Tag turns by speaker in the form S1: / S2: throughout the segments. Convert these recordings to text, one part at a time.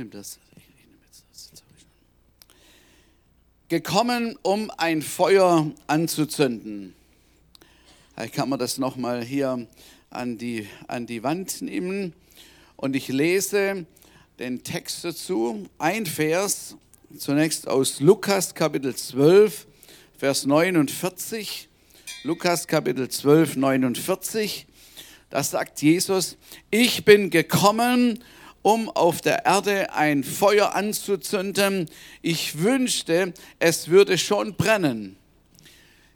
S1: nimm das. Ich nehme jetzt das. Gekommen, um ein Feuer anzuzünden. Vielleicht kann man das nochmal hier an die, an die Wand nehmen. Und ich lese den Text dazu. Ein Vers, zunächst aus Lukas Kapitel 12, Vers 49. Lukas Kapitel 12, 49. Da sagt Jesus, ich bin gekommen, um auf der Erde ein Feuer anzuzünden. Ich wünschte, es würde schon brennen.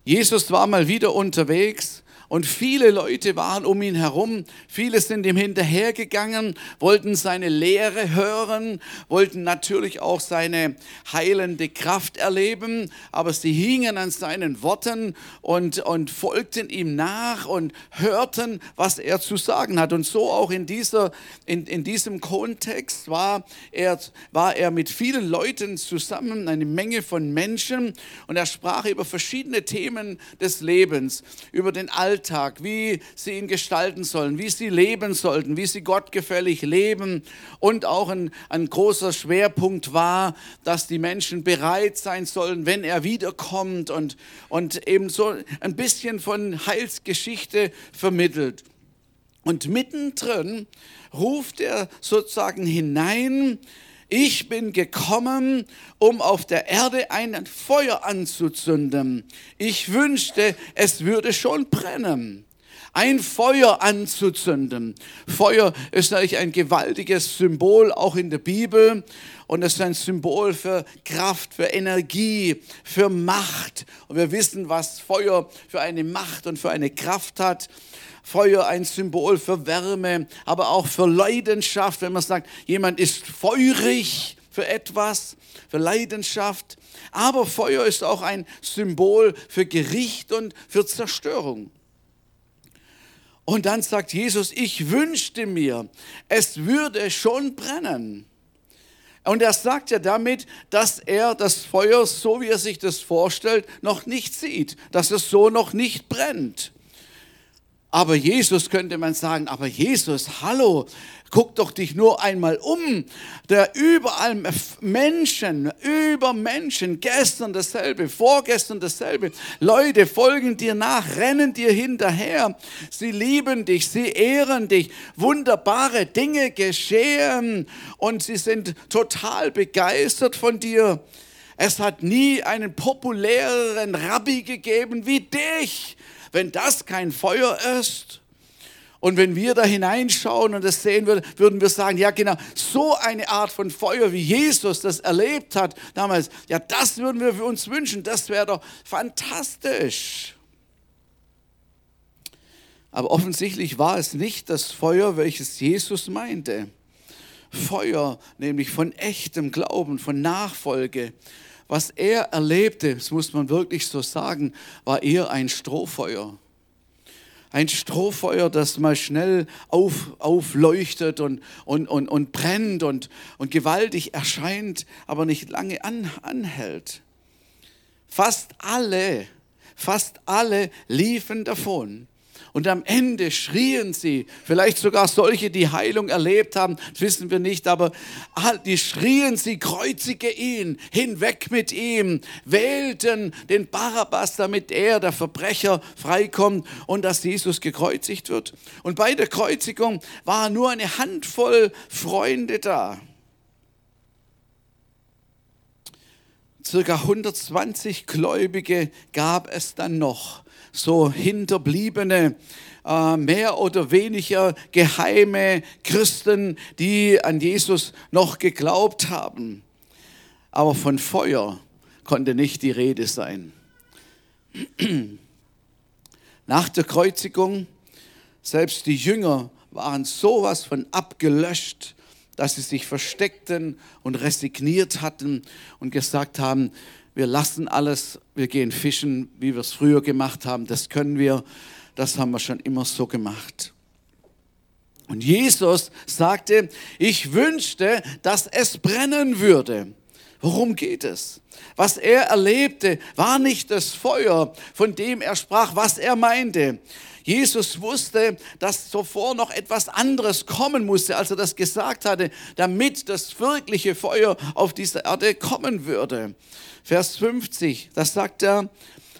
S1: Jesus war mal wieder unterwegs und viele Leute waren um ihn herum. Viele sind ihm hinterhergegangen, wollten seine Lehre hören, wollten natürlich auch seine heilende Kraft erleben. Aber sie hingen an seinen Worten und, und folgten ihm nach und hörten, was er zu sagen hat. Und so auch in, dieser, in, in diesem Kontext war er, war er mit vielen Leuten zusammen, eine Menge von Menschen. Und er sprach über verschiedene Themen des Lebens, über den Alltag Alltag, wie sie ihn gestalten sollen, wie sie leben sollten, wie sie gottgefällig leben. Und auch ein, ein großer Schwerpunkt war, dass die Menschen bereit sein sollen, wenn er wiederkommt und, und eben so ein bisschen von Heilsgeschichte vermittelt. Und mittendrin ruft er sozusagen hinein, ich bin gekommen, um auf der Erde ein Feuer anzuzünden. Ich wünschte, es würde schon brennen. Ein Feuer anzuzünden. Feuer ist natürlich ein gewaltiges Symbol, auch in der Bibel. Und es ist ein Symbol für Kraft, für Energie, für Macht. Und wir wissen, was Feuer für eine Macht und für eine Kraft hat. Feuer ein Symbol für Wärme, aber auch für Leidenschaft, wenn man sagt, jemand ist feurig für etwas, für Leidenschaft. Aber Feuer ist auch ein Symbol für Gericht und für Zerstörung. Und dann sagt Jesus, ich wünschte mir, es würde schon brennen. Und er sagt ja damit, dass er das Feuer, so wie er sich das vorstellt, noch nicht sieht, dass es so noch nicht brennt. Aber Jesus könnte man sagen, aber Jesus, hallo, guck doch dich nur einmal um. Der überall Menschen, über Menschen, gestern dasselbe, vorgestern dasselbe. Leute folgen dir nach, rennen dir hinterher. Sie lieben dich, sie ehren dich. Wunderbare Dinge geschehen und sie sind total begeistert von dir. Es hat nie einen populäreren Rabbi gegeben wie dich wenn das kein Feuer ist, und wenn wir da hineinschauen und das sehen würden, würden wir sagen, ja genau, so eine Art von Feuer, wie Jesus das erlebt hat damals, ja das würden wir für uns wünschen, das wäre doch fantastisch. Aber offensichtlich war es nicht das Feuer, welches Jesus meinte. Feuer, nämlich von echtem Glauben, von Nachfolge, was er erlebte, das muss man wirklich so sagen, war eher ein Strohfeuer. Ein Strohfeuer, das mal schnell auf, aufleuchtet und, und, und, und brennt und, und gewaltig erscheint, aber nicht lange an, anhält. Fast alle, fast alle liefen davon. Und am Ende schrien sie, vielleicht sogar solche, die Heilung erlebt haben, das wissen wir nicht, aber die schrien sie, kreuzige ihn, hinweg mit ihm, wählten den Barabbas, damit er, der Verbrecher, freikommt und dass Jesus gekreuzigt wird. Und bei der Kreuzigung war nur eine Handvoll Freunde da. Circa 120 Gläubige gab es dann noch so hinterbliebene, äh, mehr oder weniger geheime Christen, die an Jesus noch geglaubt haben. Aber von Feuer konnte nicht die Rede sein. Nach der Kreuzigung, selbst die Jünger waren sowas von abgelöscht, dass sie sich versteckten und resigniert hatten und gesagt haben, wir lassen alles, wir gehen fischen, wie wir es früher gemacht haben, das können wir, das haben wir schon immer so gemacht. Und Jesus sagte, ich wünschte, dass es brennen würde. Worum geht es? Was er erlebte, war nicht das Feuer, von dem er sprach, was er meinte. Jesus wusste, dass zuvor noch etwas anderes kommen musste, als er das gesagt hatte, damit das wirkliche Feuer auf dieser Erde kommen würde. Vers 50, das sagt er,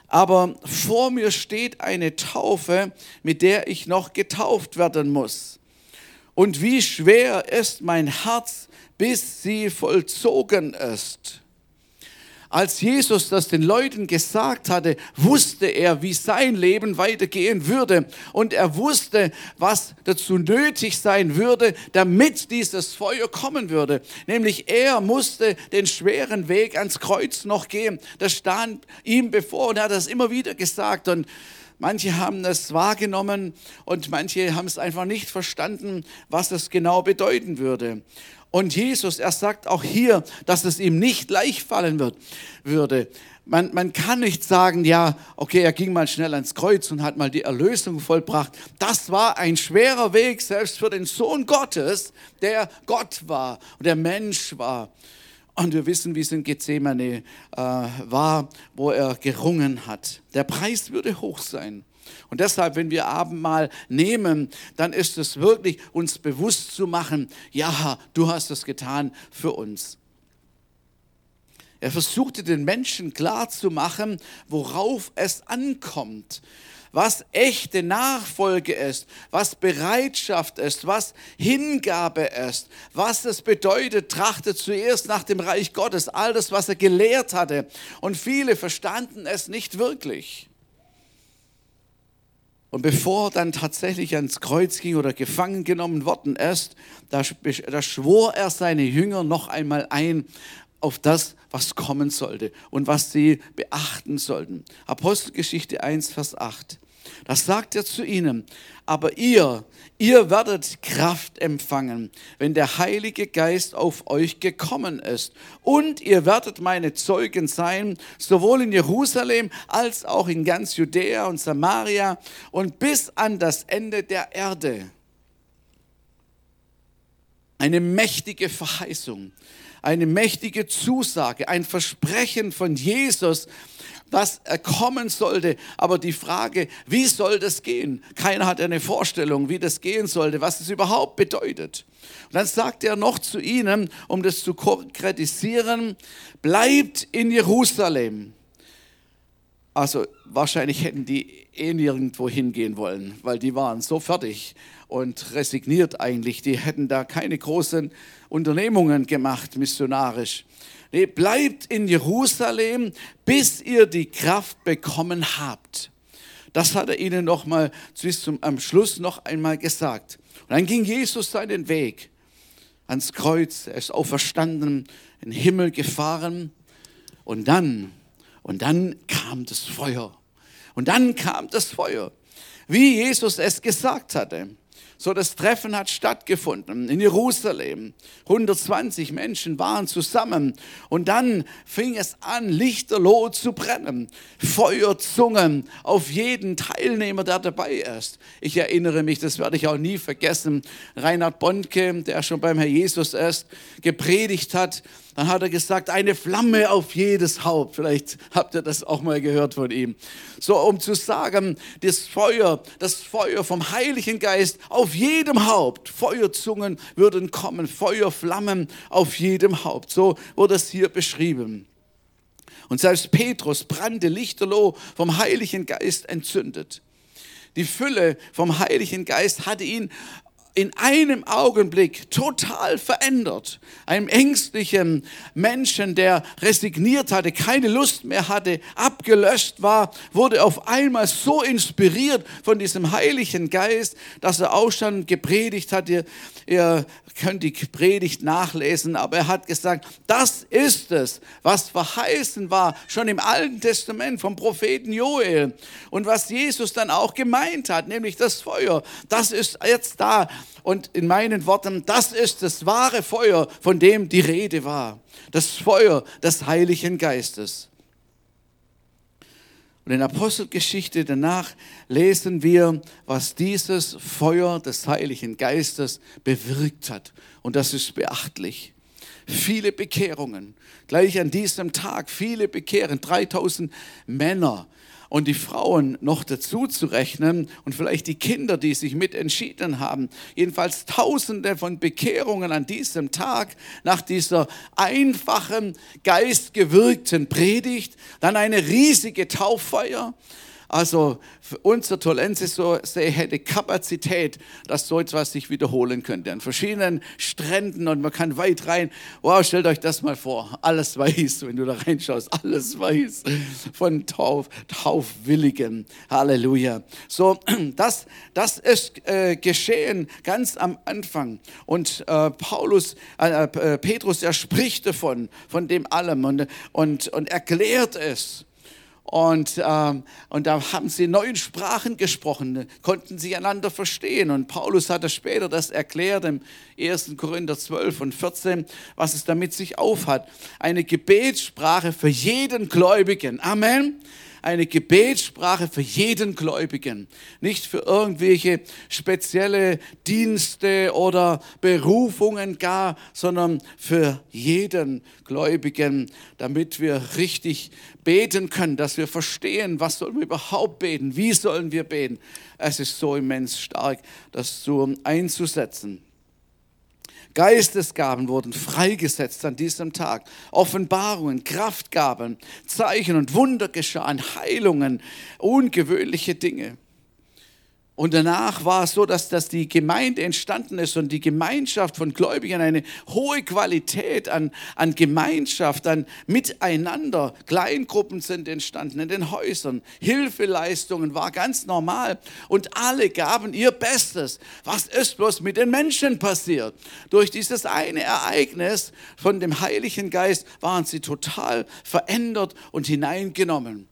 S1: aber vor mir steht eine Taufe, mit der ich noch getauft werden muss. Und wie schwer ist mein Herz, bis sie vollzogen ist. Als Jesus das den Leuten gesagt hatte, wusste er, wie sein Leben weitergehen würde. Und er wusste, was dazu nötig sein würde, damit dieses Feuer kommen würde. Nämlich er musste den schweren Weg ans Kreuz noch gehen. Das stand ihm bevor und er hat das immer wieder gesagt. Und Manche haben das wahrgenommen und manche haben es einfach nicht verstanden, was es genau bedeuten würde. Und Jesus, er sagt auch hier, dass es ihm nicht leicht fallen wird, würde. Man, man kann nicht sagen, ja, okay, er ging mal schnell ans Kreuz und hat mal die Erlösung vollbracht. Das war ein schwerer Weg, selbst für den Sohn Gottes, der Gott war und der Mensch war. Und wir wissen, wie es in Gethsemane äh, war, wo er gerungen hat. Der Preis würde hoch sein. Und deshalb, wenn wir Abendmahl nehmen, dann ist es wirklich uns bewusst zu machen, ja, du hast es getan für uns. Er versuchte den Menschen klarzumachen, worauf es ankommt, was echte Nachfolge ist, was Bereitschaft ist, was Hingabe ist, was es bedeutet, trachte zuerst nach dem Reich Gottes, all das, was er gelehrt hatte. Und viele verstanden es nicht wirklich. Und bevor dann tatsächlich ans Kreuz ging oder gefangen genommen worden ist, da, da schwor er seine Jünger noch einmal ein auf das, was kommen sollte und was sie beachten sollten. Apostelgeschichte 1, Vers 8. Das sagt er zu ihnen. Aber ihr, ihr werdet Kraft empfangen, wenn der Heilige Geist auf euch gekommen ist. Und ihr werdet meine Zeugen sein, sowohl in Jerusalem als auch in ganz Judäa und Samaria und bis an das Ende der Erde. Eine mächtige Verheißung, eine mächtige Zusage, ein Versprechen von Jesus, dass er kommen sollte. Aber die Frage, wie soll das gehen? Keiner hat eine Vorstellung, wie das gehen sollte, was es überhaupt bedeutet. Und dann sagt er noch zu ihnen, um das zu konkretisieren, bleibt in Jerusalem. Also wahrscheinlich hätten die eh nirgendwo hingehen wollen, weil die waren so fertig und resigniert eigentlich. Die hätten da keine großen Unternehmungen gemacht, missionarisch. Nee, bleibt in Jerusalem, bis ihr die Kraft bekommen habt. Das hat er ihnen noch mal bis zum am Schluss noch einmal gesagt. Und dann ging Jesus seinen Weg ans Kreuz. Er ist auferstanden, in den Himmel gefahren. Und dann, und dann kam das Feuer. Und dann kam das Feuer, wie Jesus es gesagt hatte. So, das Treffen hat stattgefunden in Jerusalem. 120 Menschen waren zusammen und dann fing es an, lichterloh zu brennen. Feuerzungen auf jeden Teilnehmer, der dabei ist. Ich erinnere mich, das werde ich auch nie vergessen, Reinhard Bondke, der schon beim Herr Jesus ist, gepredigt hat dann hat er gesagt, eine Flamme auf jedes Haupt. Vielleicht habt ihr das auch mal gehört von ihm. So, um zu sagen, das Feuer, das Feuer vom Heiligen Geist auf jedem Haupt. Feuerzungen würden kommen, Feuerflammen auf jedem Haupt. So wurde es hier beschrieben. Und selbst Petrus brannte lichterloh vom Heiligen Geist entzündet. Die Fülle vom Heiligen Geist hatte ihn in einem Augenblick total verändert. Einem ängstlichen Menschen, der resigniert hatte, keine Lust mehr hatte, abgelöscht war, wurde auf einmal so inspiriert von diesem Heiligen Geist, dass er auch schon gepredigt hat. Ihr, ihr könnt die Predigt nachlesen, aber er hat gesagt, das ist es, was verheißen war, schon im Alten Testament vom Propheten Joel. Und was Jesus dann auch gemeint hat, nämlich das Feuer, das ist jetzt da. Und in meinen Worten, das ist das wahre Feuer, von dem die Rede war. Das Feuer des Heiligen Geistes. Und in Apostelgeschichte danach lesen wir, was dieses Feuer des Heiligen Geistes bewirkt hat. Und das ist beachtlich. viele Bekehrungen. Gleich an diesem Tag viele Bekehren, 3000 Männer und die Frauen noch dazu zu rechnen und vielleicht die Kinder, die sich mit entschieden haben. Jedenfalls Tausende von Bekehrungen an diesem Tag nach dieser einfachen, geistgewirkten Predigt. Dann eine riesige Tauffeier also unser Tolensis so hätte Kapazität, dass so etwas sich wiederholen könnte. An verschiedenen Stränden und man kann weit rein. Wow, stellt euch das mal vor. Alles weiß, wenn du da reinschaust. Alles weiß von Tauf, Taufwilligen. Halleluja. So, das, das ist äh, geschehen ganz am Anfang. Und äh, Paulus, äh, äh Petrus, er spricht davon, von dem allem und, und, und erklärt es. Und, ähm, und da haben sie neun Sprachen gesprochen, konnten sie einander verstehen. Und Paulus hat das später das erklärt im 1. Korinther 12 und 14, was es damit sich aufhat. Eine Gebetssprache für jeden Gläubigen. Amen eine Gebetssprache für jeden Gläubigen, nicht für irgendwelche spezielle Dienste oder Berufungen gar, sondern für jeden Gläubigen, damit wir richtig beten können, dass wir verstehen, was sollen wir überhaupt beten, wie sollen wir beten. Es ist so immens stark, das so einzusetzen. Geistesgaben wurden freigesetzt an diesem Tag. Offenbarungen, Kraftgaben, Zeichen und Wunder geschahen, Heilungen, ungewöhnliche Dinge. Und danach war es so, dass, dass die Gemeinde entstanden ist und die Gemeinschaft von Gläubigen eine hohe Qualität an, an Gemeinschaft, an Miteinander. Kleingruppen sind entstanden in den Häusern. Hilfeleistungen war ganz normal. Und alle gaben ihr Bestes. Was ist bloß mit den Menschen passiert? Durch dieses eine Ereignis von dem Heiligen Geist waren sie total verändert und hineingenommen.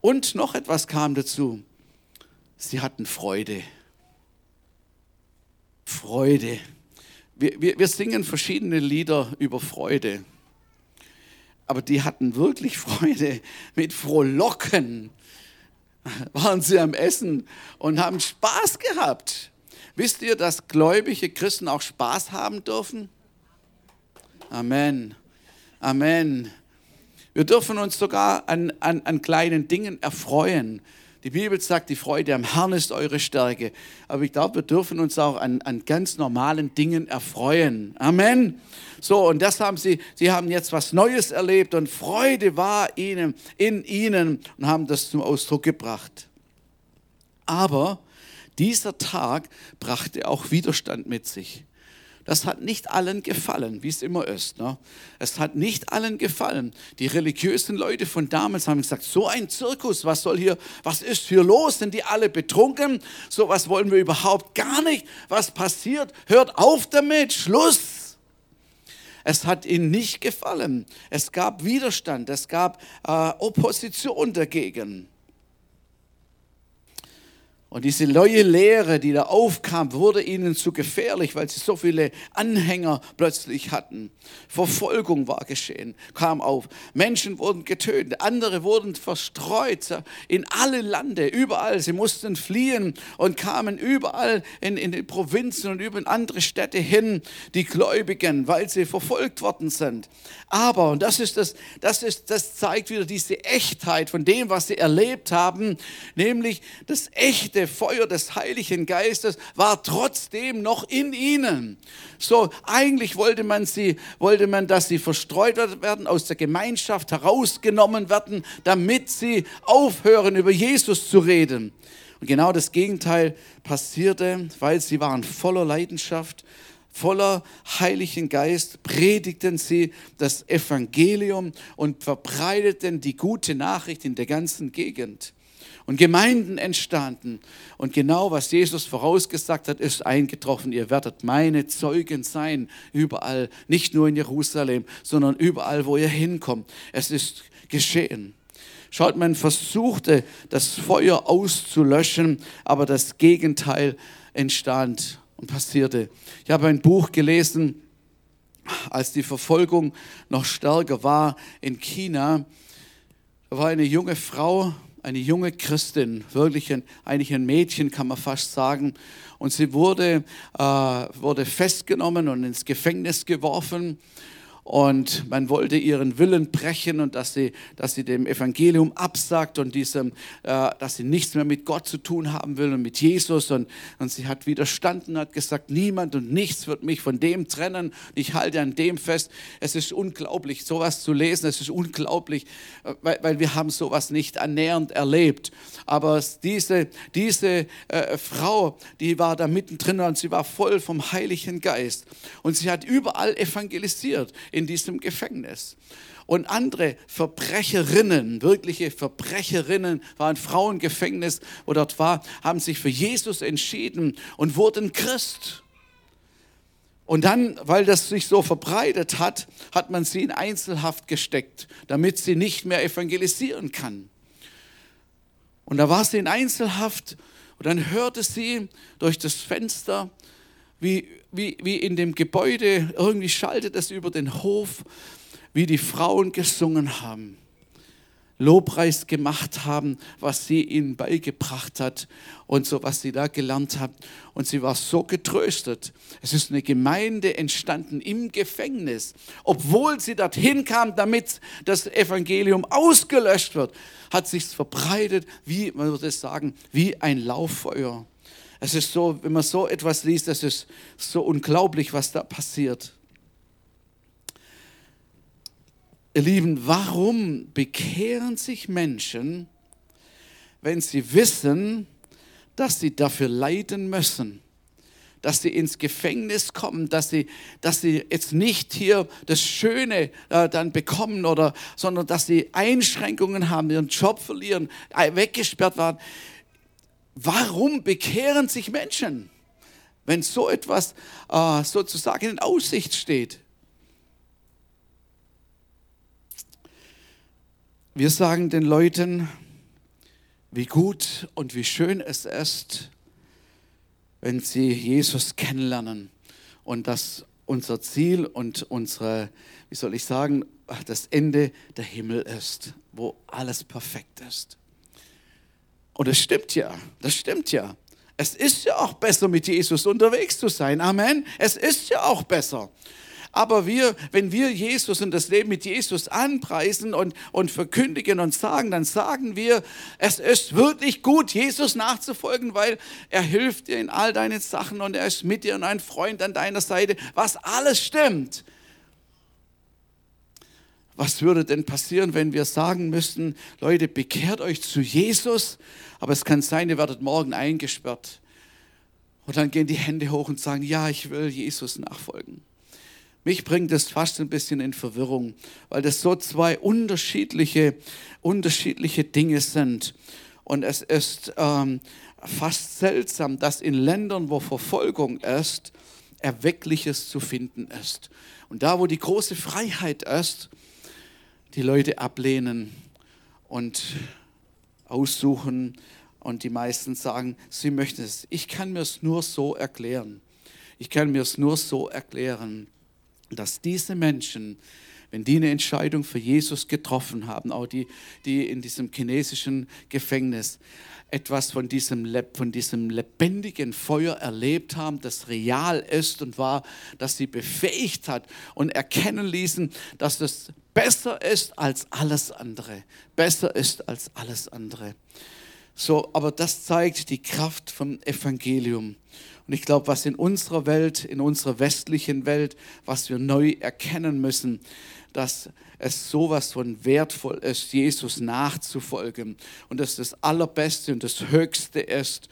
S1: Und noch etwas kam dazu sie hatten Freude. Freude. Wir, wir, wir singen verschiedene Lieder über Freude. Aber die hatten wirklich Freude. Mit Frohlocken waren sie am Essen und haben Spaß gehabt. Wisst ihr, dass gläubige Christen auch Spaß haben dürfen? Amen. Amen. Wir dürfen uns sogar an, an, an kleinen Dingen erfreuen. Die Bibel sagt, die Freude am Herrn ist eure Stärke. Aber ich glaube, wir dürfen uns auch an, an ganz normalen Dingen erfreuen. Amen. So, und das haben sie, sie haben jetzt was Neues erlebt und Freude war ihnen, in ihnen und haben das zum Ausdruck gebracht. Aber dieser Tag brachte auch Widerstand mit sich. Das hat nicht allen gefallen, wie es immer ist. Ne? Es hat nicht allen gefallen. Die religiösen Leute von damals haben gesagt, so ein Zirkus, was soll hier, was ist hier los? Sind die alle betrunken? So was wollen wir überhaupt gar nicht. Was passiert? Hört auf damit, Schluss. Es hat ihnen nicht gefallen. Es gab Widerstand, es gab äh, Opposition dagegen. Und diese neue Lehre, die da aufkam, wurde ihnen zu gefährlich, weil sie so viele Anhänger plötzlich hatten. Verfolgung war geschehen, kam auf. Menschen wurden getötet, andere wurden verstreut in alle Lande, überall. Sie mussten fliehen und kamen überall in, in die Provinzen und über andere Städte hin, die Gläubigen, weil sie verfolgt worden sind. Aber, und das ist das, das ist, das zeigt wieder diese Echtheit von dem, was sie erlebt haben, nämlich das echte echte Feuer des Heiligen Geistes war trotzdem noch in ihnen. So, eigentlich wollte man sie, wollte man, dass sie verstreut werden, aus der Gemeinschaft herausgenommen werden, damit sie aufhören, über Jesus zu reden. Und genau das Gegenteil passierte, weil sie waren voller Leidenschaft, voller Heiligen Geist, predigten sie das Evangelium und verbreiteten die gute Nachricht in der ganzen Gegend und Gemeinden entstanden. Und genau was Jesus vorausgesagt hat, ist eingetroffen. Ihr werdet meine Zeugen sein, überall, nicht nur in Jerusalem, sondern überall, wo ihr hinkommt. Es ist geschehen. Schaut, man versuchte, das Feuer auszulöschen, aber das Gegenteil entstand und passierte. Ich habe ein Buch gelesen, als die Verfolgung noch stärker war in China. Da war eine junge Frau, eine junge Christin, wirklich ein, eigentlich ein Mädchen, kann man fast sagen. Und sie wurde, äh, wurde festgenommen und ins Gefängnis geworfen. Und man wollte ihren Willen brechen und dass sie, dass sie dem Evangelium absagt und diesem, äh, dass sie nichts mehr mit Gott zu tun haben will und mit Jesus. Und, und sie hat widerstanden, hat gesagt, niemand und nichts wird mich von dem trennen. Ich halte an dem fest. Es ist unglaublich, sowas zu lesen. Es ist unglaublich, äh, weil, weil wir haben sowas nicht annähernd erlebt. Aber diese, diese äh, Frau, die war da mittendrin und sie war voll vom Heiligen Geist. Und sie hat überall evangelisiert in diesem Gefängnis. Und andere Verbrecherinnen, wirkliche Verbrecherinnen, waren Frauengefängnis, wo dort war, haben sich für Jesus entschieden und wurden Christ. Und dann, weil das sich so verbreitet hat, hat man sie in Einzelhaft gesteckt, damit sie nicht mehr evangelisieren kann. Und da war sie in Einzelhaft und dann hörte sie durch das Fenster, wie wie, wie in dem Gebäude, irgendwie schaltet es über den Hof, wie die Frauen gesungen haben, Lobpreis gemacht haben, was sie ihnen beigebracht hat und so, was sie da gelernt hat. Und sie war so getröstet. Es ist eine Gemeinde entstanden im Gefängnis. Obwohl sie dorthin kam, damit das Evangelium ausgelöscht wird, hat sich verbreitet, wie, man würde sagen, wie ein Lauffeuer. Es ist so, wenn man so etwas liest, es ist so unglaublich, was da passiert. Ihr Lieben, warum bekehren sich Menschen, wenn sie wissen, dass sie dafür leiden müssen? dass sie ins Gefängnis kommen, dass sie, dass sie jetzt nicht hier das Schöne äh, dann bekommen oder, sondern dass sie Einschränkungen haben, ihren Job verlieren, äh, weggesperrt waren. Warum bekehren sich Menschen, wenn so etwas äh, sozusagen in Aussicht steht? Wir sagen den Leuten, wie gut und wie schön es ist, wenn sie Jesus kennenlernen und dass unser Ziel und unsere, wie soll ich sagen, das Ende der Himmel ist, wo alles perfekt ist. Und das stimmt ja, das stimmt ja. Es ist ja auch besser, mit Jesus unterwegs zu sein. Amen. Es ist ja auch besser. Aber wir, wenn wir Jesus und das Leben mit Jesus anpreisen und, und verkündigen und sagen, dann sagen wir, es ist wirklich gut, Jesus nachzufolgen, weil er hilft dir in all deinen Sachen und er ist mit dir und ein Freund an deiner Seite, was alles stimmt. Was würde denn passieren, wenn wir sagen müssten, Leute, bekehrt euch zu Jesus, aber es kann sein, ihr werdet morgen eingesperrt. Und dann gehen die Hände hoch und sagen, ja, ich will Jesus nachfolgen. Mich bringt das fast ein bisschen in Verwirrung, weil das so zwei unterschiedliche, unterschiedliche Dinge sind. Und es ist ähm, fast seltsam, dass in Ländern, wo Verfolgung ist, Erweckliches zu finden ist. Und da, wo die große Freiheit ist, die Leute ablehnen und aussuchen und die meisten sagen, sie möchten es. Ich kann mir es nur so erklären. Ich kann mir es nur so erklären, dass diese Menschen, wenn die eine Entscheidung für Jesus getroffen haben, auch die, die in diesem chinesischen Gefängnis, etwas von diesem, von diesem lebendigen Feuer erlebt haben, das real ist und war, das sie befähigt hat und erkennen ließen, dass es besser ist als alles andere. Besser ist als alles andere. So, aber das zeigt die Kraft vom Evangelium. Und ich glaube, was in unserer Welt, in unserer westlichen Welt, was wir neu erkennen müssen, dass es sowas von wertvoll ist, Jesus nachzufolgen und dass das Allerbeste und das Höchste ist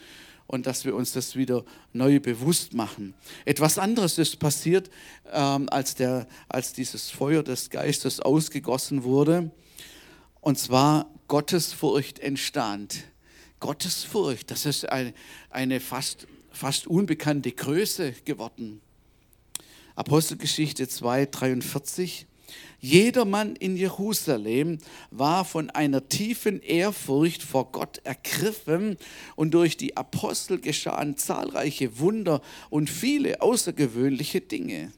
S1: und dass wir uns das wieder neu bewusst machen. Etwas anderes ist passiert, ähm, als, der, als dieses Feuer des Geistes ausgegossen wurde, und zwar Gottesfurcht entstand. Gottesfurcht, das ist eine, eine fast, fast unbekannte Größe geworden. Apostelgeschichte 2, 43. Jedermann in Jerusalem war von einer tiefen Ehrfurcht vor Gott ergriffen und durch die Apostel geschahen zahlreiche Wunder und viele außergewöhnliche Dinge.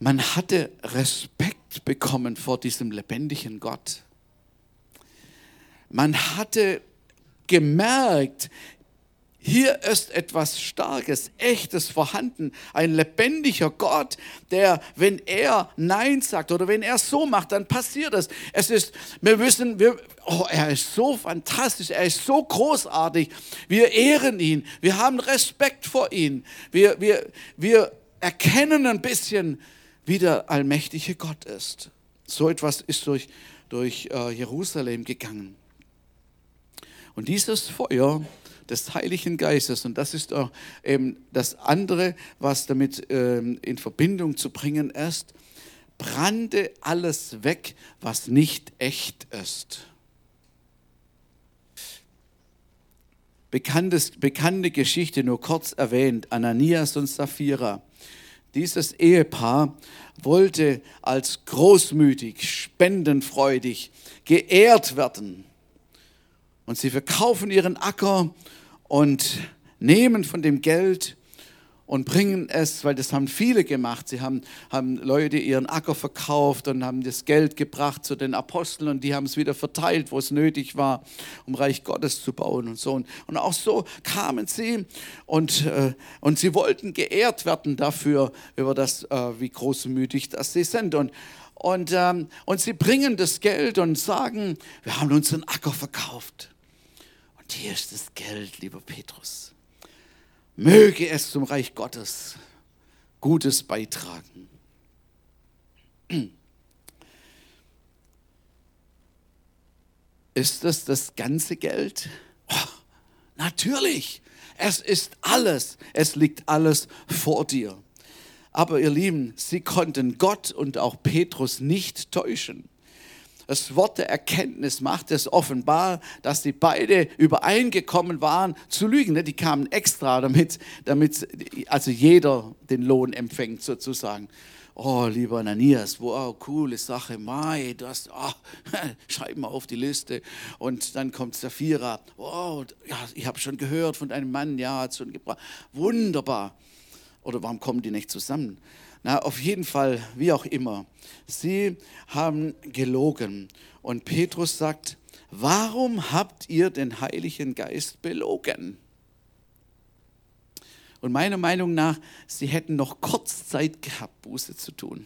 S1: Man hatte Respekt bekommen vor diesem lebendigen Gott. Man hatte gemerkt, hier ist etwas Starkes, Echtes vorhanden. Ein lebendiger Gott, der, wenn er Nein sagt oder wenn er so macht, dann passiert es. Es ist, wir wissen, wir, oh, er ist so fantastisch, er ist so großartig. Wir ehren ihn, wir haben Respekt vor ihm. Wir, wir, wir erkennen ein bisschen, wie der allmächtige Gott ist. So etwas ist durch, durch äh, Jerusalem gegangen. Und dieses Feuer des Heiligen Geistes, und das ist auch eben das andere, was damit ähm, in Verbindung zu bringen ist, brannte alles weg, was nicht echt ist. Bekanntes, bekannte Geschichte, nur kurz erwähnt, Ananias und Sapphira. Dieses Ehepaar wollte als großmütig, spendenfreudig geehrt werden. Und sie verkaufen ihren Acker und nehmen von dem Geld und bringen es, weil das haben viele gemacht. Sie haben, haben Leute ihren Acker verkauft und haben das Geld gebracht zu den Aposteln und die haben es wieder verteilt, wo es nötig war, um Reich Gottes zu bauen und so. Und, und auch so kamen sie und, äh, und sie wollten geehrt werden dafür, über das, äh, wie großmütig das sie sind. Und, und, ähm, und sie bringen das Geld und sagen, wir haben unseren Acker verkauft. Und hier ist das Geld, lieber Petrus. Möge es zum Reich Gottes Gutes beitragen. Ist das das ganze Geld? Oh, natürlich. Es ist alles. Es liegt alles vor dir. Aber ihr Lieben, sie konnten Gott und auch Petrus nicht täuschen das Wort der Erkenntnis macht es offenbar, dass die beide übereingekommen waren zu lügen. Die kamen extra damit, damit also jeder den Lohn empfängt sozusagen. Oh, lieber Ananias, wow, coole Sache, Mai, du hast, oh, schreib mal auf die Liste. Und dann kommt Sapphira, wow, ja, ich habe schon gehört von einem Mann, ja, hat schon gebracht. Wunderbar. Oder warum kommen die nicht zusammen? Na, auf jeden Fall, wie auch immer. Sie haben gelogen. Und Petrus sagt, warum habt ihr den Heiligen Geist belogen? Und meiner Meinung nach, sie hätten noch kurz Zeit gehabt, Buße zu tun.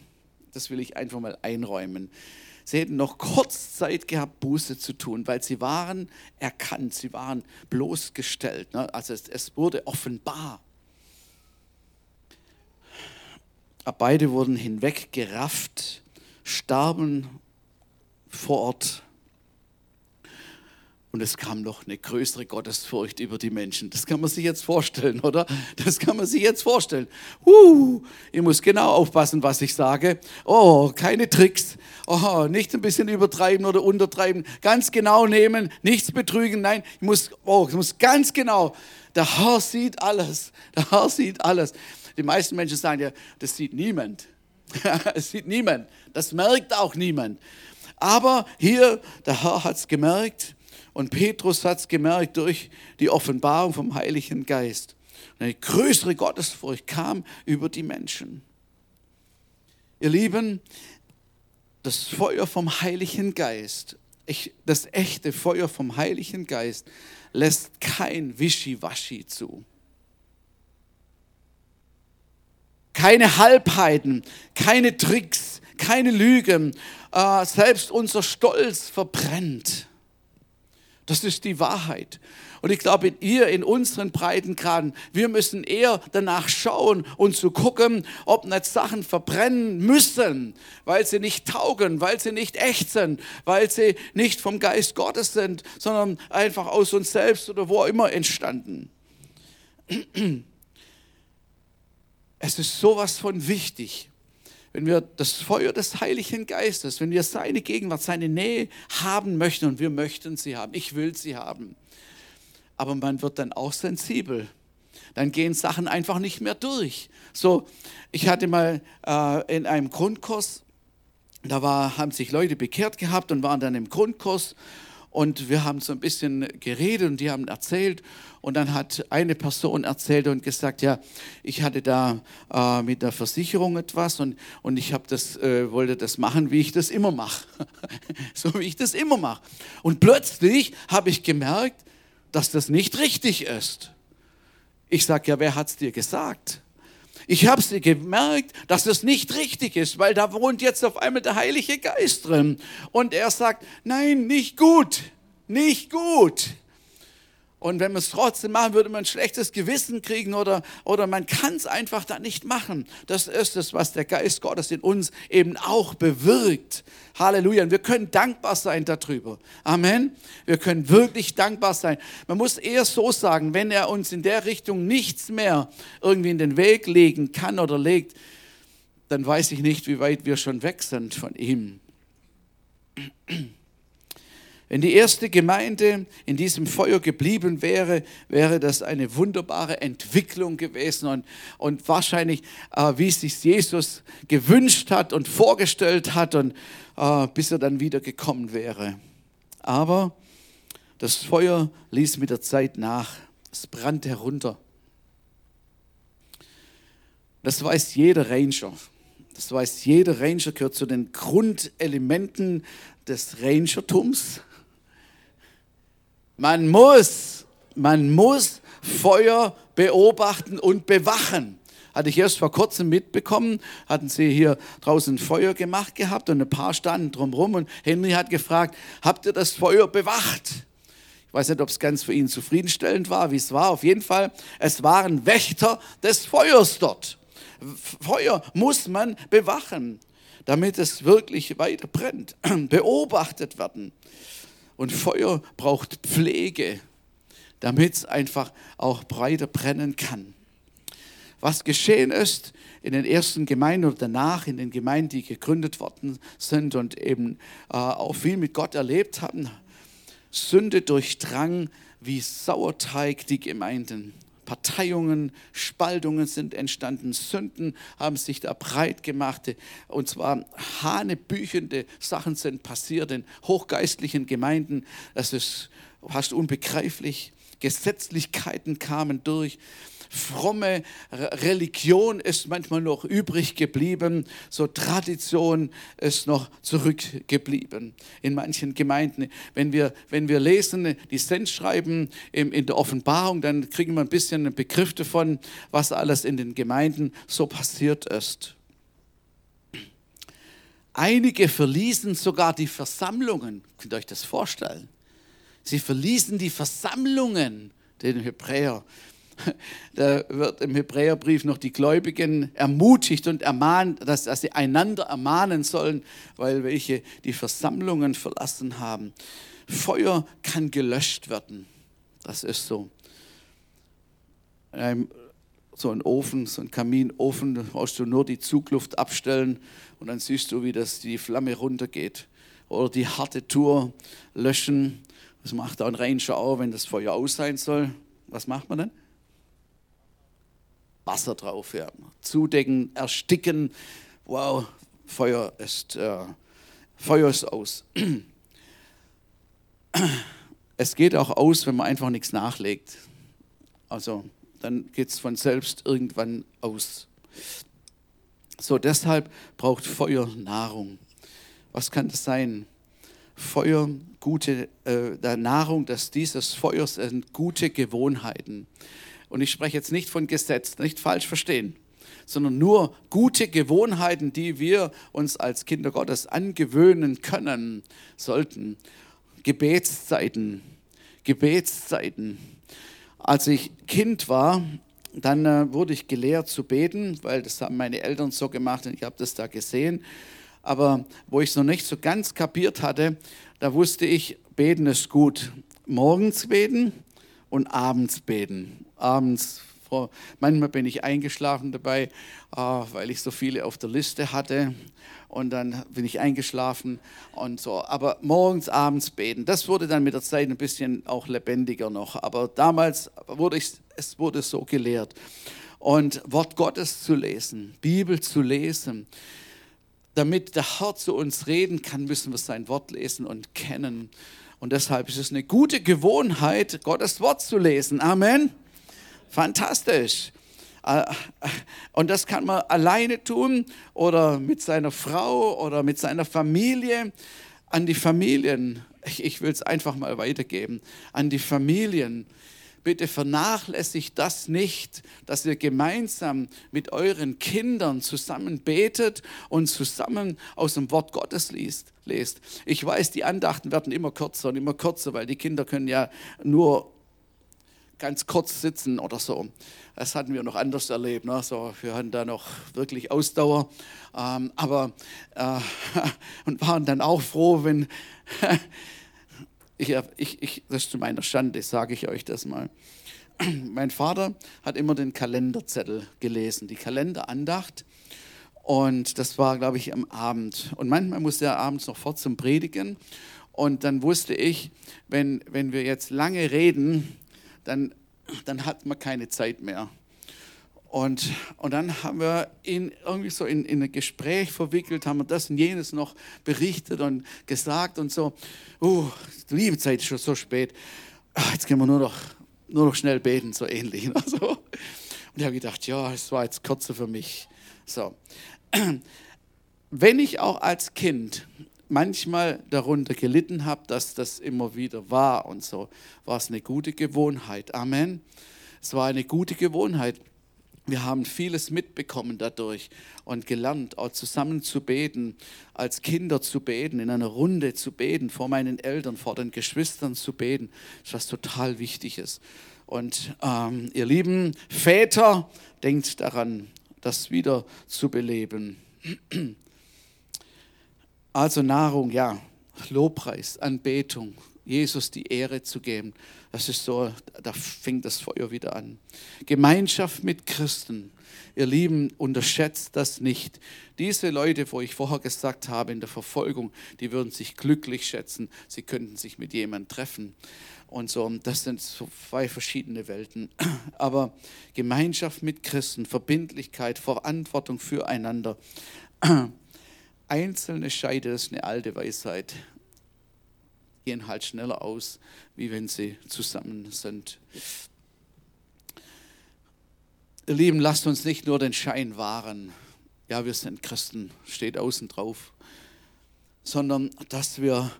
S1: Das will ich einfach mal einräumen. Sie hätten noch kurz Zeit gehabt, Buße zu tun, weil sie waren erkannt, sie waren bloßgestellt. Ne? Also es, es wurde offenbar. Beide wurden hinweggerafft, starben vor Ort. Und es kam noch eine größere Gottesfurcht über die Menschen. Das kann man sich jetzt vorstellen, oder? Das kann man sich jetzt vorstellen. Uh, ich muss genau aufpassen, was ich sage. Oh, keine Tricks. Oh, nicht ein bisschen übertreiben oder untertreiben. Ganz genau nehmen, nichts betrügen. Nein, ich muss, oh, ich muss ganz genau. Der Herr sieht alles. Der Herr sieht alles. Die meisten Menschen sagen ja, das sieht niemand. das sieht niemand. Das merkt auch niemand. Aber hier, der Herr hat es gemerkt und Petrus hat es gemerkt durch die Offenbarung vom Heiligen Geist. Und eine größere Gottesfurcht kam über die Menschen. Ihr Lieben, das Feuer vom Heiligen Geist, das echte Feuer vom Heiligen Geist lässt kein Wischiwaschi zu. Keine Halbheiten, keine Tricks, keine Lügen. Äh, selbst unser Stolz verbrennt. Das ist die Wahrheit. Und ich glaube, in ihr, in unseren Breitengraden, wir müssen eher danach schauen und zu gucken, ob nicht Sachen verbrennen müssen, weil sie nicht taugen, weil sie nicht echt sind, weil sie nicht vom Geist Gottes sind, sondern einfach aus uns selbst oder wo immer entstanden. Es ist sowas von wichtig, wenn wir das Feuer des Heiligen Geistes, wenn wir seine Gegenwart, seine Nähe haben möchten und wir möchten sie haben. Ich will sie haben. Aber man wird dann auch sensibel. Dann gehen Sachen einfach nicht mehr durch. So, ich hatte mal äh, in einem Grundkurs, da war, haben sich Leute bekehrt gehabt und waren dann im Grundkurs und wir haben so ein bisschen geredet und die haben erzählt. Und dann hat eine Person erzählt und gesagt, ja, ich hatte da äh, mit der Versicherung etwas und, und ich das, äh, wollte das machen, wie ich das immer mache. so wie ich das immer mache. Und plötzlich habe ich gemerkt, dass das nicht richtig ist. Ich sage, ja, wer hat es dir gesagt? Ich habe sie gemerkt, dass es nicht richtig ist, weil da wohnt jetzt auf einmal der Heilige Geist drin. Und er sagt, nein, nicht gut, nicht gut. Und wenn man es trotzdem machen, würde man ein schlechtes Gewissen kriegen oder, oder man kann es einfach da nicht machen. Das ist es, was der Geist Gottes in uns eben auch bewirkt. Halleluja. Und wir können dankbar sein darüber. Amen. Wir können wirklich dankbar sein. Man muss eher so sagen, wenn er uns in der Richtung nichts mehr irgendwie in den Weg legen kann oder legt, dann weiß ich nicht, wie weit wir schon weg sind von ihm. Wenn die erste Gemeinde in diesem Feuer geblieben wäre, wäre das eine wunderbare Entwicklung gewesen und, und wahrscheinlich, äh, wie es sich Jesus gewünscht hat und vorgestellt hat und äh, bis er dann wieder gekommen wäre. Aber das Feuer ließ mit der Zeit nach. Es brannte herunter. Das weiß jeder Ranger. Das weiß jeder Ranger, gehört zu den Grundelementen des Rangertums. Man muss, man muss Feuer beobachten und bewachen. Hatte ich erst vor kurzem mitbekommen, hatten sie hier draußen Feuer gemacht gehabt und ein paar standen drumherum und Henry hat gefragt, habt ihr das Feuer bewacht? Ich weiß nicht, ob es ganz für ihn zufriedenstellend war, wie es war. Auf jeden Fall, es waren Wächter des Feuers dort. Feuer muss man bewachen, damit es wirklich weiter brennt, beobachtet werden. Und Feuer braucht Pflege, damit es einfach auch breiter brennen kann. Was geschehen ist in den ersten Gemeinden oder danach in den Gemeinden, die gegründet worden sind und eben äh, auch viel mit Gott erlebt haben, Sünde durchdrang wie Sauerteig die Gemeinden. Parteiungen, Spaltungen sind entstanden, Sünden haben sich da breit gemacht. Und zwar hanebüchende Sachen sind passiert in hochgeistlichen Gemeinden. Das ist fast unbegreiflich. Gesetzlichkeiten kamen durch fromme Religion ist manchmal noch übrig geblieben, so Tradition ist noch zurückgeblieben in manchen Gemeinden. Wenn wir, wenn wir lesen, die Sendschreiben in der Offenbarung, dann kriegen wir ein bisschen einen Begriff davon, was alles in den Gemeinden so passiert ist. Einige verließen sogar die Versammlungen. Könnt ihr euch das vorstellen? Sie verließen die Versammlungen, den Hebräer. Da wird im Hebräerbrief noch die Gläubigen ermutigt und ermahnt, dass, dass sie einander ermahnen sollen, weil welche die Versammlungen verlassen haben. Feuer kann gelöscht werden. Das ist so. so ein Ofen, so ein Kaminofen, da brauchst du nur die Zugluft abstellen und dann siehst du, wie das die Flamme runtergeht. Oder die harte Tour löschen. Das macht auch ein Ranger auch, wenn das Feuer aus sein soll. Was macht man dann? Wasser drauf. Ja. Zudecken, ersticken. Wow, Feuer ist, äh, Feuer ist aus. Es geht auch aus, wenn man einfach nichts nachlegt. Also dann geht es von selbst irgendwann aus. So, deshalb braucht Feuer Nahrung. Was kann das sein? Feuer, gute äh, Nahrung, dass dieses Feuers sind gute Gewohnheiten. Und ich spreche jetzt nicht von Gesetz, nicht falsch verstehen, sondern nur gute Gewohnheiten, die wir uns als Kinder Gottes angewöhnen können sollten. Gebetszeiten, Gebetszeiten. Als ich Kind war, dann äh, wurde ich gelehrt zu beten, weil das haben meine Eltern so gemacht und ich habe das da gesehen. Aber wo ich es noch nicht so ganz kapiert hatte, da wusste ich, beten ist gut. Morgens beten und abends beten abends. Manchmal bin ich eingeschlafen dabei, ah, weil ich so viele auf der Liste hatte. Und dann bin ich eingeschlafen und so. Aber morgens, abends beten, das wurde dann mit der Zeit ein bisschen auch lebendiger noch. Aber damals wurde ich, es wurde so gelehrt. Und Wort Gottes zu lesen, Bibel zu lesen, damit der Herr zu uns reden kann, müssen wir sein Wort lesen und kennen. Und deshalb ist es eine gute Gewohnheit, Gottes Wort zu lesen. Amen. Fantastisch. Äh, und das kann man alleine tun oder mit seiner Frau oder mit seiner Familie. An die Familien, ich will es einfach mal weitergeben, an die Familien. bitte vernachlässigt das nicht, dass ihr gemeinsam mit euren Kindern zusammen betet und zusammen aus dem Wort Gottes liest. lest. Ich weiß, die Andachten werden immer kürzer und immer kürzer, weil die Kinder können ja nur ganz kurz sitzen oder so. Das hatten wir noch anders erlebt. Ne? So, wir hatten da noch wirklich Ausdauer, ähm, aber äh, und waren dann auch froh, wenn ich, ich, ich, das ist zu meiner Schande, sage ich euch das mal. Mein Vater hat immer den Kalenderzettel gelesen, die Kalenderandacht. Und das war, glaube ich, am Abend. Und manchmal musste er abends noch fort zum Predigen. Und dann wusste ich, wenn, wenn wir jetzt lange reden, dann, dann hat man keine Zeit mehr. Und, und dann haben wir ihn irgendwie so in, in ein Gespräch verwickelt, haben wir das und jenes noch berichtet und gesagt und so. Uh, liebe Zeit ist schon so spät. Ach, jetzt können wir nur noch, nur noch schnell beten, so ähnlich. Also, und ich habe gedacht, ja, es war jetzt kürzer für mich. So. Wenn ich auch als Kind manchmal darunter gelitten habe, dass das immer wieder war und so, war es eine gute Gewohnheit. Amen. Es war eine gute Gewohnheit. Wir haben vieles mitbekommen dadurch und gelernt, auch zusammen zu beten, als Kinder zu beten, in einer Runde zu beten, vor meinen Eltern, vor den Geschwistern zu beten. Das ist was total Wichtiges. Und ähm, ihr lieben Väter, denkt daran, das wieder zu beleben. Also Nahrung, ja, Lobpreis, Anbetung, Jesus die Ehre zu geben. Das ist so, da fängt das Feuer wieder an. Gemeinschaft mit Christen. Ihr Lieben, unterschätzt das nicht. Diese Leute, wo ich vorher gesagt habe, in der Verfolgung, die würden sich glücklich schätzen. Sie könnten sich mit jemandem treffen. Und so, das sind so zwei verschiedene Welten. Aber Gemeinschaft mit Christen, Verbindlichkeit, Verantwortung füreinander. Einzelne Scheide, das ist eine alte Weisheit gehen halt schneller aus, wie wenn sie zusammen sind. Ihr Lieben, lasst uns nicht nur den Schein wahren, ja, wir sind Christen, steht außen drauf, sondern dass wir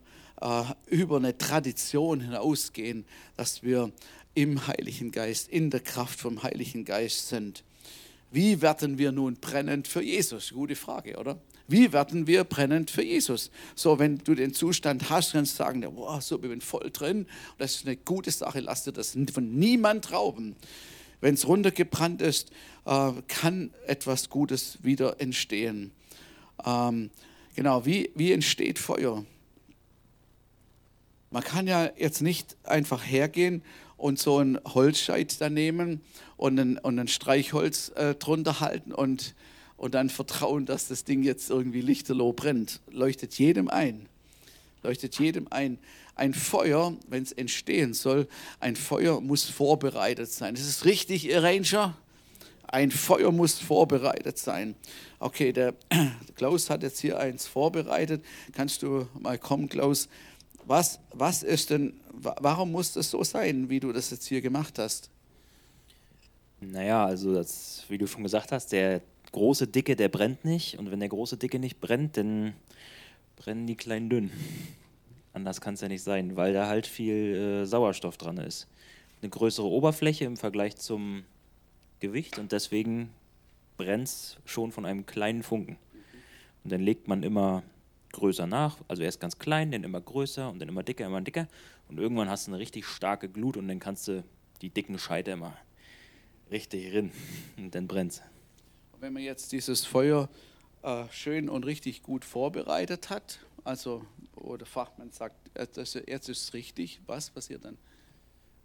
S1: äh, über eine Tradition hinausgehen, dass wir im Heiligen Geist, in der Kraft vom Heiligen Geist sind. Wie werden wir nun brennend für Jesus? Gute Frage, oder? Wie werden wir brennend für Jesus? So, wenn du den Zustand hast, kannst du sagen, boah, so, ich bin voll drin. Das ist eine gute Sache, lass dir das von niemand rauben. Wenn es runtergebrannt ist, äh, kann etwas Gutes wieder entstehen. Ähm, genau, wie, wie entsteht Feuer? Man kann ja jetzt nicht einfach hergehen und so ein Holzscheit da nehmen und ein, und ein Streichholz äh, drunter halten und und dann vertrauen, dass das Ding jetzt irgendwie lichterloh brennt. Leuchtet jedem ein. Leuchtet jedem ein. Ein Feuer, wenn es entstehen soll, ein Feuer muss vorbereitet sein. Das ist richtig, ihr Ranger? Ein Feuer muss vorbereitet sein. Okay, der Klaus hat jetzt hier eins vorbereitet. Kannst du mal kommen, Klaus? Was, was ist denn, warum muss das so sein, wie du das jetzt hier gemacht hast?
S2: Naja, also das, wie du schon gesagt hast, der große Dicke, der brennt nicht. Und wenn der große Dicke nicht brennt, dann brennen die kleinen dünn. Anders kann es ja nicht sein, weil da halt viel äh, Sauerstoff dran ist. Eine größere Oberfläche im Vergleich zum Gewicht und deswegen brennt es schon von einem kleinen Funken. Und dann legt man immer größer nach, also erst ganz klein, dann immer größer und dann immer dicker, immer dicker. Und irgendwann hast du eine richtig starke Glut und dann kannst du die dicken Scheite immer richtig rin und dann brennt es
S1: wenn man jetzt dieses Feuer äh, schön und richtig gut vorbereitet hat, also wo der Fachmann sagt, das, jetzt ist es richtig, was passiert dann?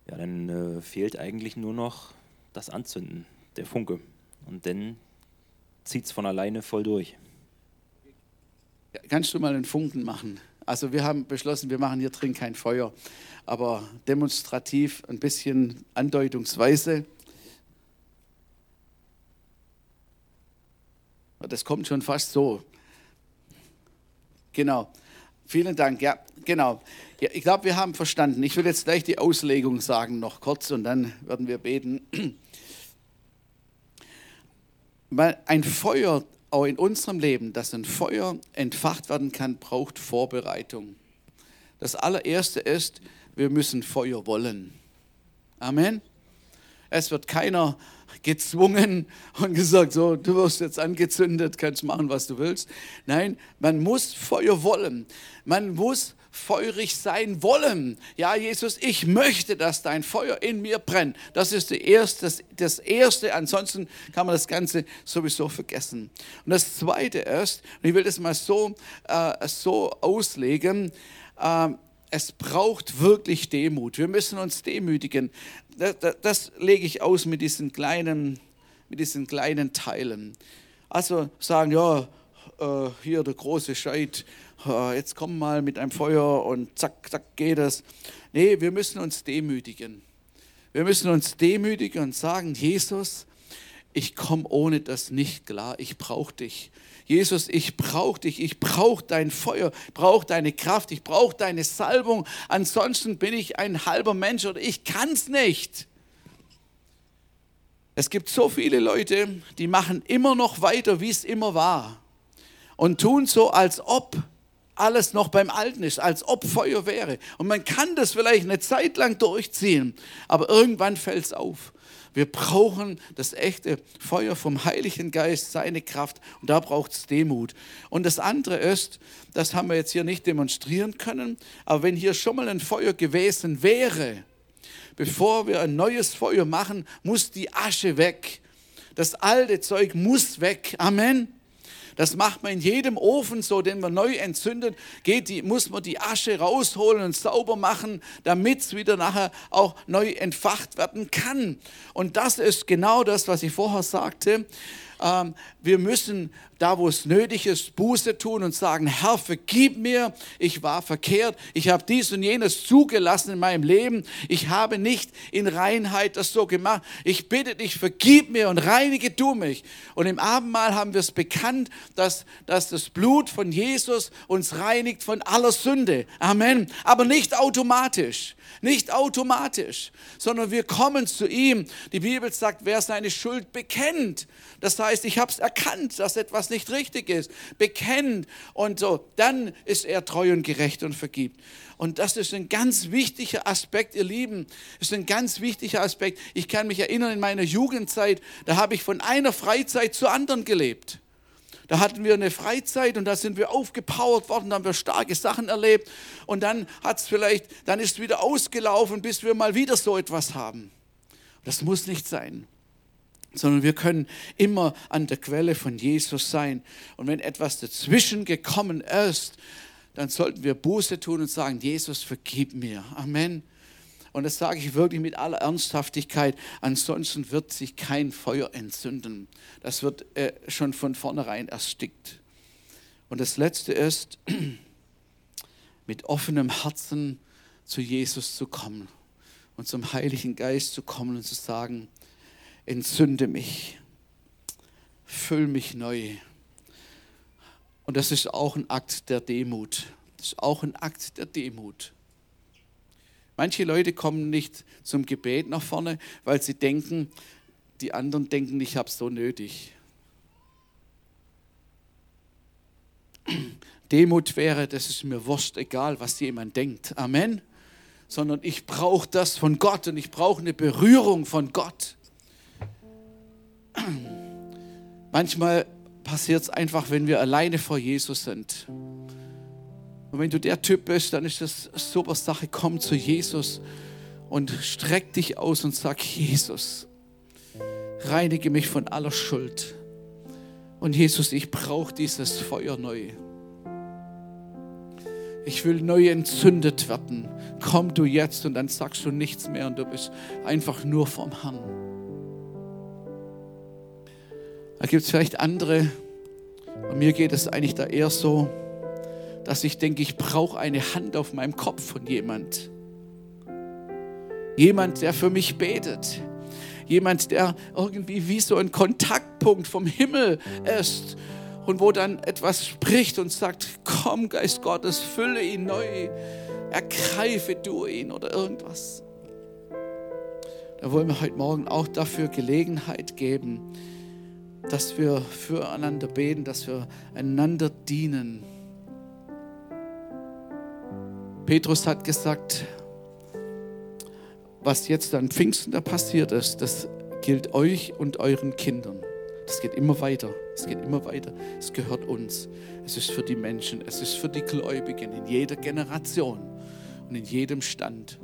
S2: Ja, dann äh, fehlt eigentlich nur noch das Anzünden, der Funke. Und dann zieht es von alleine voll durch.
S1: Ja, kannst du mal einen Funken machen? Also wir haben beschlossen, wir machen hier drin kein Feuer, aber demonstrativ ein bisschen andeutungsweise. Das kommt schon fast so. Genau. Vielen Dank. Ja, genau. Ja, ich glaube, wir haben verstanden. Ich will jetzt gleich die Auslegung sagen, noch kurz, und dann werden wir beten. Weil ein Feuer, auch in unserem Leben, dass ein Feuer entfacht werden kann, braucht Vorbereitung. Das allererste ist, wir müssen Feuer wollen. Amen. Es wird keiner gezwungen und gesagt, so, du wirst jetzt angezündet, kannst machen, was du willst. Nein, man muss Feuer wollen. Man muss feurig sein wollen. Ja, Jesus, ich möchte, dass dein Feuer in mir brennt. Das ist die erste, das, das Erste. Ansonsten kann man das Ganze sowieso vergessen. Und das Zweite ist, und ich will das mal so, äh, so auslegen, äh, es braucht wirklich Demut. Wir müssen uns demütigen. Das, das, das, lege ich aus mit diesen kleinen, mit diesen kleinen Teilen. Also sagen, ja, äh, hier der große Scheit, jetzt komm mal mit einem Feuer und zack, zack geht es. Nee, wir müssen uns demütigen. Wir müssen uns demütigen und sagen, Jesus, ich komme ohne das nicht klar, ich brauche dich. Jesus, ich brauche dich, ich brauche dein Feuer, ich brauche deine Kraft, ich brauche deine Salbung. Ansonsten bin ich ein halber Mensch oder ich kann es nicht. Es gibt so viele Leute, die machen immer noch weiter, wie es immer war und tun so, als ob alles noch beim Alten ist, als ob Feuer wäre. Und man kann das vielleicht eine Zeit lang durchziehen, aber irgendwann fällt es auf. Wir brauchen das echte Feuer vom Heiligen Geist, seine Kraft. Und da braucht es Demut. Und das andere ist, das haben wir jetzt hier nicht demonstrieren können, aber wenn hier schon mal ein Feuer gewesen wäre, bevor wir ein neues Feuer machen, muss die Asche weg. Das alte Zeug muss weg. Amen. Das macht man in jedem Ofen so, den man neu entzündet, geht die, muss man die Asche rausholen und sauber machen, damit es wieder nachher auch neu entfacht werden kann. Und das ist genau das, was ich vorher sagte. Ähm, wir müssen da, wo es nötig ist, Buße tun und sagen, Herr, vergib mir, ich war verkehrt, ich habe dies und jenes zugelassen in meinem Leben, ich habe nicht in Reinheit das so gemacht. Ich bitte dich, vergib mir und reinige du mich. Und im Abendmahl haben wir es bekannt, dass, dass das Blut von Jesus uns reinigt von aller Sünde. Amen. Aber nicht automatisch. Nicht automatisch, sondern wir kommen zu ihm. Die Bibel sagt, wer seine Schuld bekennt. Das heißt, ich habe es erkannt, dass etwas nicht richtig ist. Bekennt und so. Dann ist er treu und gerecht und vergibt. Und das ist ein ganz wichtiger Aspekt, ihr Lieben. Ist ein ganz wichtiger Aspekt. Ich kann mich erinnern, in meiner Jugendzeit, da habe ich von einer Freizeit zur anderen gelebt. Da hatten wir eine Freizeit und da sind wir aufgepowert worden, da haben wir starke Sachen erlebt und dann hat es vielleicht, dann ist es wieder ausgelaufen, bis wir mal wieder so etwas haben. Das muss nicht sein, sondern wir können immer an der Quelle von Jesus sein. Und wenn etwas dazwischen gekommen ist, dann sollten wir Buße tun und sagen, Jesus, vergib mir. Amen. Und das sage ich wirklich mit aller Ernsthaftigkeit. Ansonsten wird sich kein Feuer entzünden. Das wird äh, schon von vornherein erstickt. Und das Letzte ist, mit offenem Herzen zu Jesus zu kommen und zum Heiligen Geist zu kommen und zu sagen, entzünde mich, füll mich neu. Und das ist auch ein Akt der Demut. Das ist auch ein Akt der Demut. Manche Leute kommen nicht zum Gebet nach vorne, weil sie denken, die anderen denken, ich habe es so nötig. Demut wäre, das ist mir wurscht, egal, was jemand denkt. Amen. Sondern ich brauche das von Gott und ich brauche eine Berührung von Gott. Manchmal passiert es einfach, wenn wir alleine vor Jesus sind. Und wenn du der Typ bist, dann ist das super Sache. Komm zu Jesus und streck dich aus und sag, Jesus, reinige mich von aller Schuld. Und Jesus, ich brauche dieses Feuer neu. Ich will neu entzündet werden. Komm du jetzt und dann sagst du nichts mehr und du bist einfach nur vom Herrn. Da gibt es vielleicht andere, und mir geht es eigentlich da eher so, dass ich denke, ich brauche eine Hand auf meinem Kopf von jemand. Jemand, der für mich betet. Jemand, der irgendwie wie so ein Kontaktpunkt vom Himmel ist und wo dann etwas spricht und sagt, komm Geist Gottes, fülle ihn neu, ergreife du ihn oder irgendwas. Da wollen wir heute Morgen auch dafür Gelegenheit geben, dass wir füreinander beten, dass wir einander dienen. Petrus hat gesagt, was jetzt an Pfingsten da passiert ist, das gilt euch und euren Kindern. Das geht immer weiter. Es geht immer weiter. Es gehört uns. Es ist für die Menschen. Es ist für die Gläubigen in jeder Generation und in jedem Stand.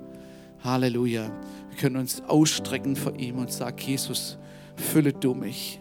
S1: Halleluja. Wir können uns ausstrecken vor ihm und sagen, Jesus, fülle du mich.